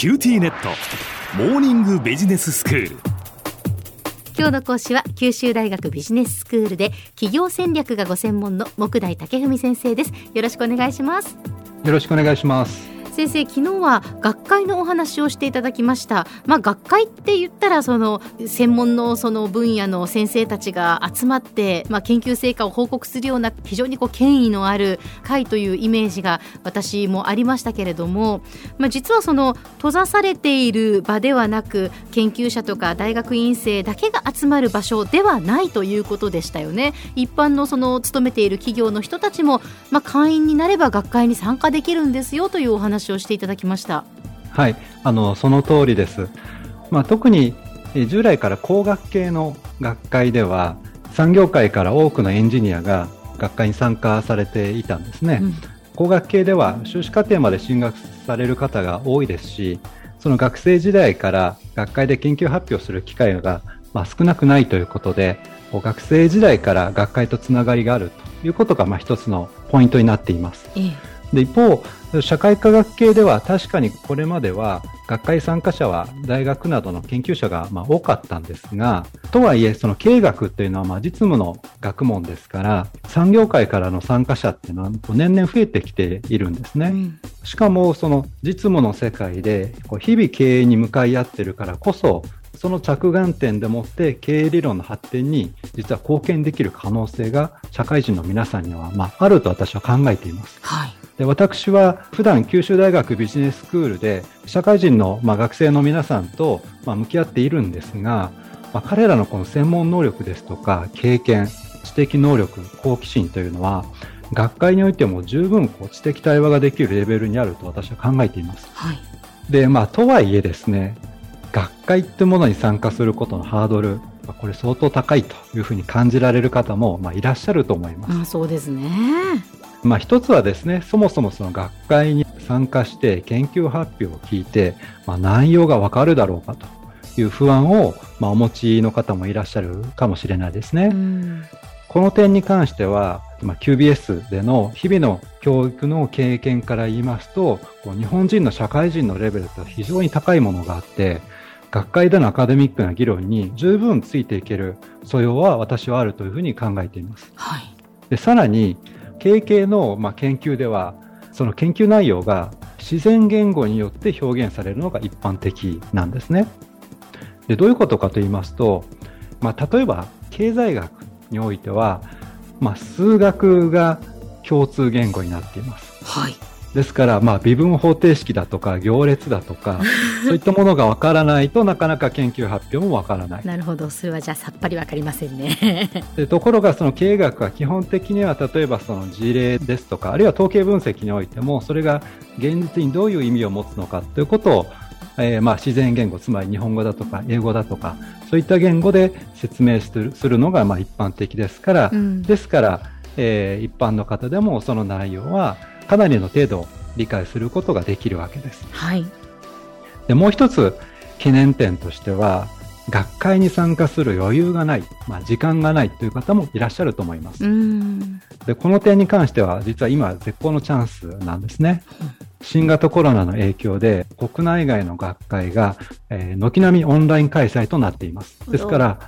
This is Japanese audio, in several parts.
QTnet。モーニングビジネススクール。今日の講師は九州大学ビジネススクールで企業戦略がご専門の目代武史先生です。よろしくお願いします。よろしくお願いします先生昨日は学会のお話をしていただきました。まあ学会って言ったらその専門のその分野の先生たちが集まってまあ研究成果を報告するような非常にこう権威のある会というイメージが私もありましたけれどもまあ実はその閉ざされている場ではなく研究者とか大学院生だけが集まる場所ではないということでしたよね。一般のその勤めている企業の人たちもまあ会員になれば学会に参加できるんですよというお話をしていただきました。はい。あのその通りです、まあ、特に従来から工学系の学会では産業界から多くのエンジニアが学会に参加されていたんですね、うん、工学系では修士課程まで進学される方が多いですしその学生時代から学会で研究発表する機会が、まあ、少なくないということで学生時代から学会とつながりがあるということが、まあ、一つのポイントになっています。ええで一方、社会科学系では確かにこれまでは学会参加者は大学などの研究者がまあ多かったんですが、とはいえその経営学というのはまあ実務の学問ですから、産業界からの参加者っていうのは年々増えてきているんですね。うん、しかもその実務の世界でこう日々経営に向かい合ってるからこそ、その着眼点でもって経営理論の発展に実は貢献できる可能性が社会人の皆さんにはまああると私は考えています。はいで私は普段九州大学ビジネススクールで社会人の、まあ、学生の皆さんと、まあ、向き合っているんですが、まあ、彼らのこの専門能力ですとか経験知的能力好奇心というのは学会においても十分こう知的対話ができるレベルにあると私は考えています。はい、でまあとはいえですね学会ってものに参加することのハードルこれ相当高いというふうに感じられる方も、まあ、いらっしゃると思います。あそうですねまあ、一つはですね、そもそもその学会に参加して研究発表を聞いて、まあ、内容がわかるだろうかという不安を、まあ、お持ちの方もいらっしゃるかもしれないですね。この点に関しては、まあ、QBS での日々の教育の経験から言いますと、日本人の社会人のレベルと非常に高いものがあって、学会でのアカデミックな議論に十分ついていける素養は私はあるというふうに考えています。はい、でさらに、経営の、まあ、研究ではその研究内容が自然言語によって表現されるのが一般的なんですね。でどういうことかと言いますと、まあ、例えば経済学においては、まあ、数学が共通言語になっています。はいですから、まあ、微分方程式だとか行列だとか そういったものがわからないとなかなか研究発表もわからない。なるほど。それはじゃあさっぱりわかりませんね。でところがその経営学は基本的には例えばその事例ですとかあるいは統計分析においてもそれが現実にどういう意味を持つのかということをえー、まあ自然言語つまり日本語だとか英語だとかそういった言語で説明するするのがまあ一般的ですから、うん、ですから、えー、一般の方でもその内容はかなりの程度理解することができるわけです。はい、でもう一つ懸念点としては学会に参加する余裕がない、まあ、時間がないという方もいらっしゃると思います。でこの点に関しては実は今絶好のチャンスなんですね。新型コロナの影響で国内外の学会が、えー、軒並みオンライン開催となっています。ですから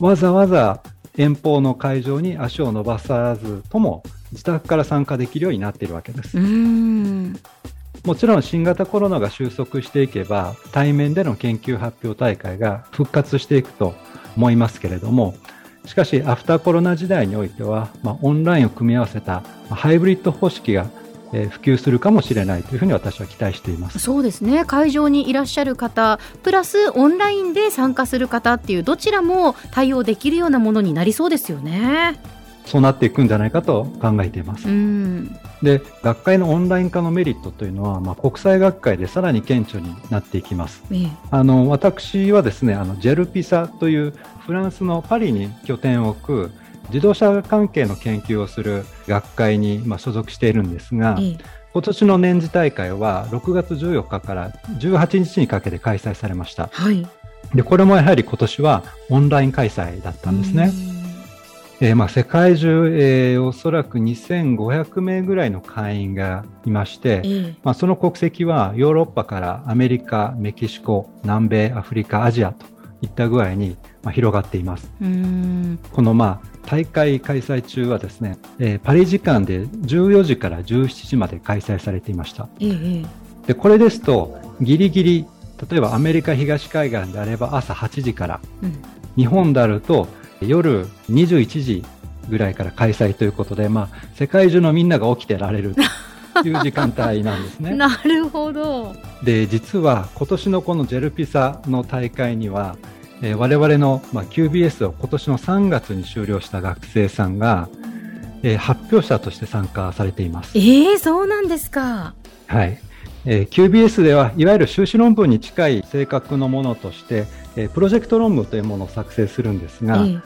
わざわざ遠方の会場に足を伸ばさずとも自宅から参加できるようになっているわけです。もちろん新型コロナが収束していけば対面での研究発表大会が復活していくと思いますけれどもしかしアフターコロナ時代においては、まあ、オンラインを組み合わせたハイブリッド方式がえ普及するかもしれないというふうに私は期待していますそうですね会場にいらっしゃる方プラスオンラインで参加する方っていうどちらも対応できるようなものになりそうですよね。そうなっていくんじゃないかと考えています。で学会のオンライン化のメリットというのは、まあ、国際学会でさらに顕著になっていきます。ええ、あの私はですねあのジェルピサというフランスのパリに拠点を置く自動車関係の研究をする学会に、まあ、所属しているんですが、ええ、今年の年次大会は6月14日から18日にかけて開催されました。はい、でこれもやはり今年はオンライン開催だったんですね。えーまあ、世界中、えーおそらく2500名ぐらいの会員がいまして、ええまあ、その国籍はヨーロッパからアメリカ、メキシコ、南米、アフリカ、アジアといった具合に、まあ、広がっています。この、まあ、大会開催中はですね、えーパリ時間で14時から17時まで開催されていました。ええで、これですと、ギリギリ、例えばアメリカ東海岸であれば朝8時から、うん日本であると夜21時ぐらいから開催ということで、まあ、世界中のみんなが起きてられるという 時間帯なんですね。なるほど。で、実は今年のこのジェルピサの大会には、えー我々の、まあ、QBS を今年の3月に修了した学生さんが、えー発表者として参加されています。ええそうなんですか。はい。えー QBS ではいわゆる修士論文に近い性格のものとして、えープロジェクト論文というものを作成するんですが、え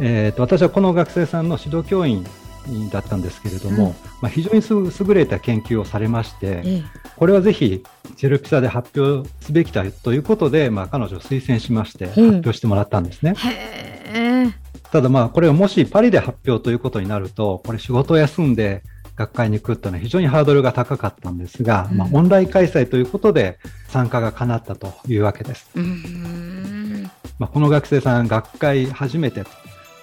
えーと私はこの学生さんの指導教員だったんですけれども、うんまあ、非常にす優れた研究をされまして、ええこれはぜひジェルピサで発表すべきだということで、まあ、彼女を推薦しまして発うん表してもらったんですね。へえ。ただまあこれをもしパリで発表ということになると、これ仕事を休んで学会に来るというのは非常にハードルが高かったんですが、うんまあオンライン開催ということで参加が叶ったというわけです。まあ、この学生さん学会初めてと、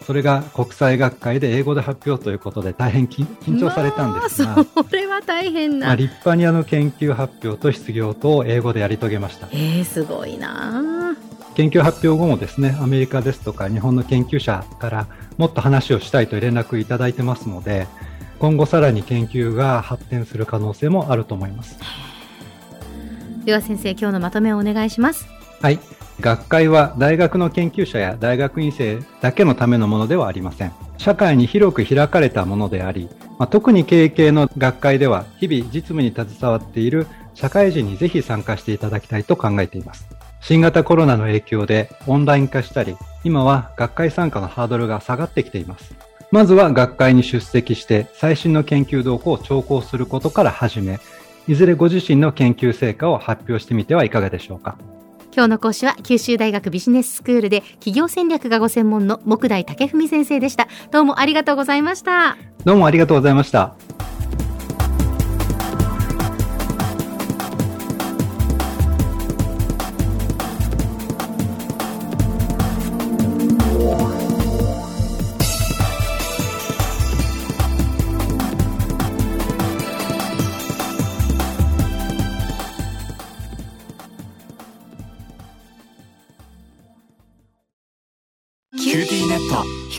それが国際学会で英語で発表ということで大変緊緊張されたんですが、まあそれは大変な。まあ、立派にあの研究発表と失業とを英語でやり遂げました。ええすごいな。研究発表後もですね、アメリカですとか日本の研究者からもっと話をしたいと連絡いただいてますので、今後さらに研究が発展する可能性もあると思います。では先生、今日のまとめをお願いします。はい。学会は大学の研究者や大学院生だけのためのものではありません。社会に広く開かれたものであり、まあ、特に経営系の学会では日々実務に携わっている社会人にぜひ参加していただきたいと考えています。新型コロナの影響でオンライン化したり、今は学会参加のハードルが下がってきています。まずは学会に出席して最新の研究動向を聴講することから始め、いずれご自身の研究成果を発表してみてはいかがでしょうか。今日の講師は九州大学ビジネススクールで企業戦略がご専門の木大武文先生でした。どうもありがとうございました。どうもありがとうございました。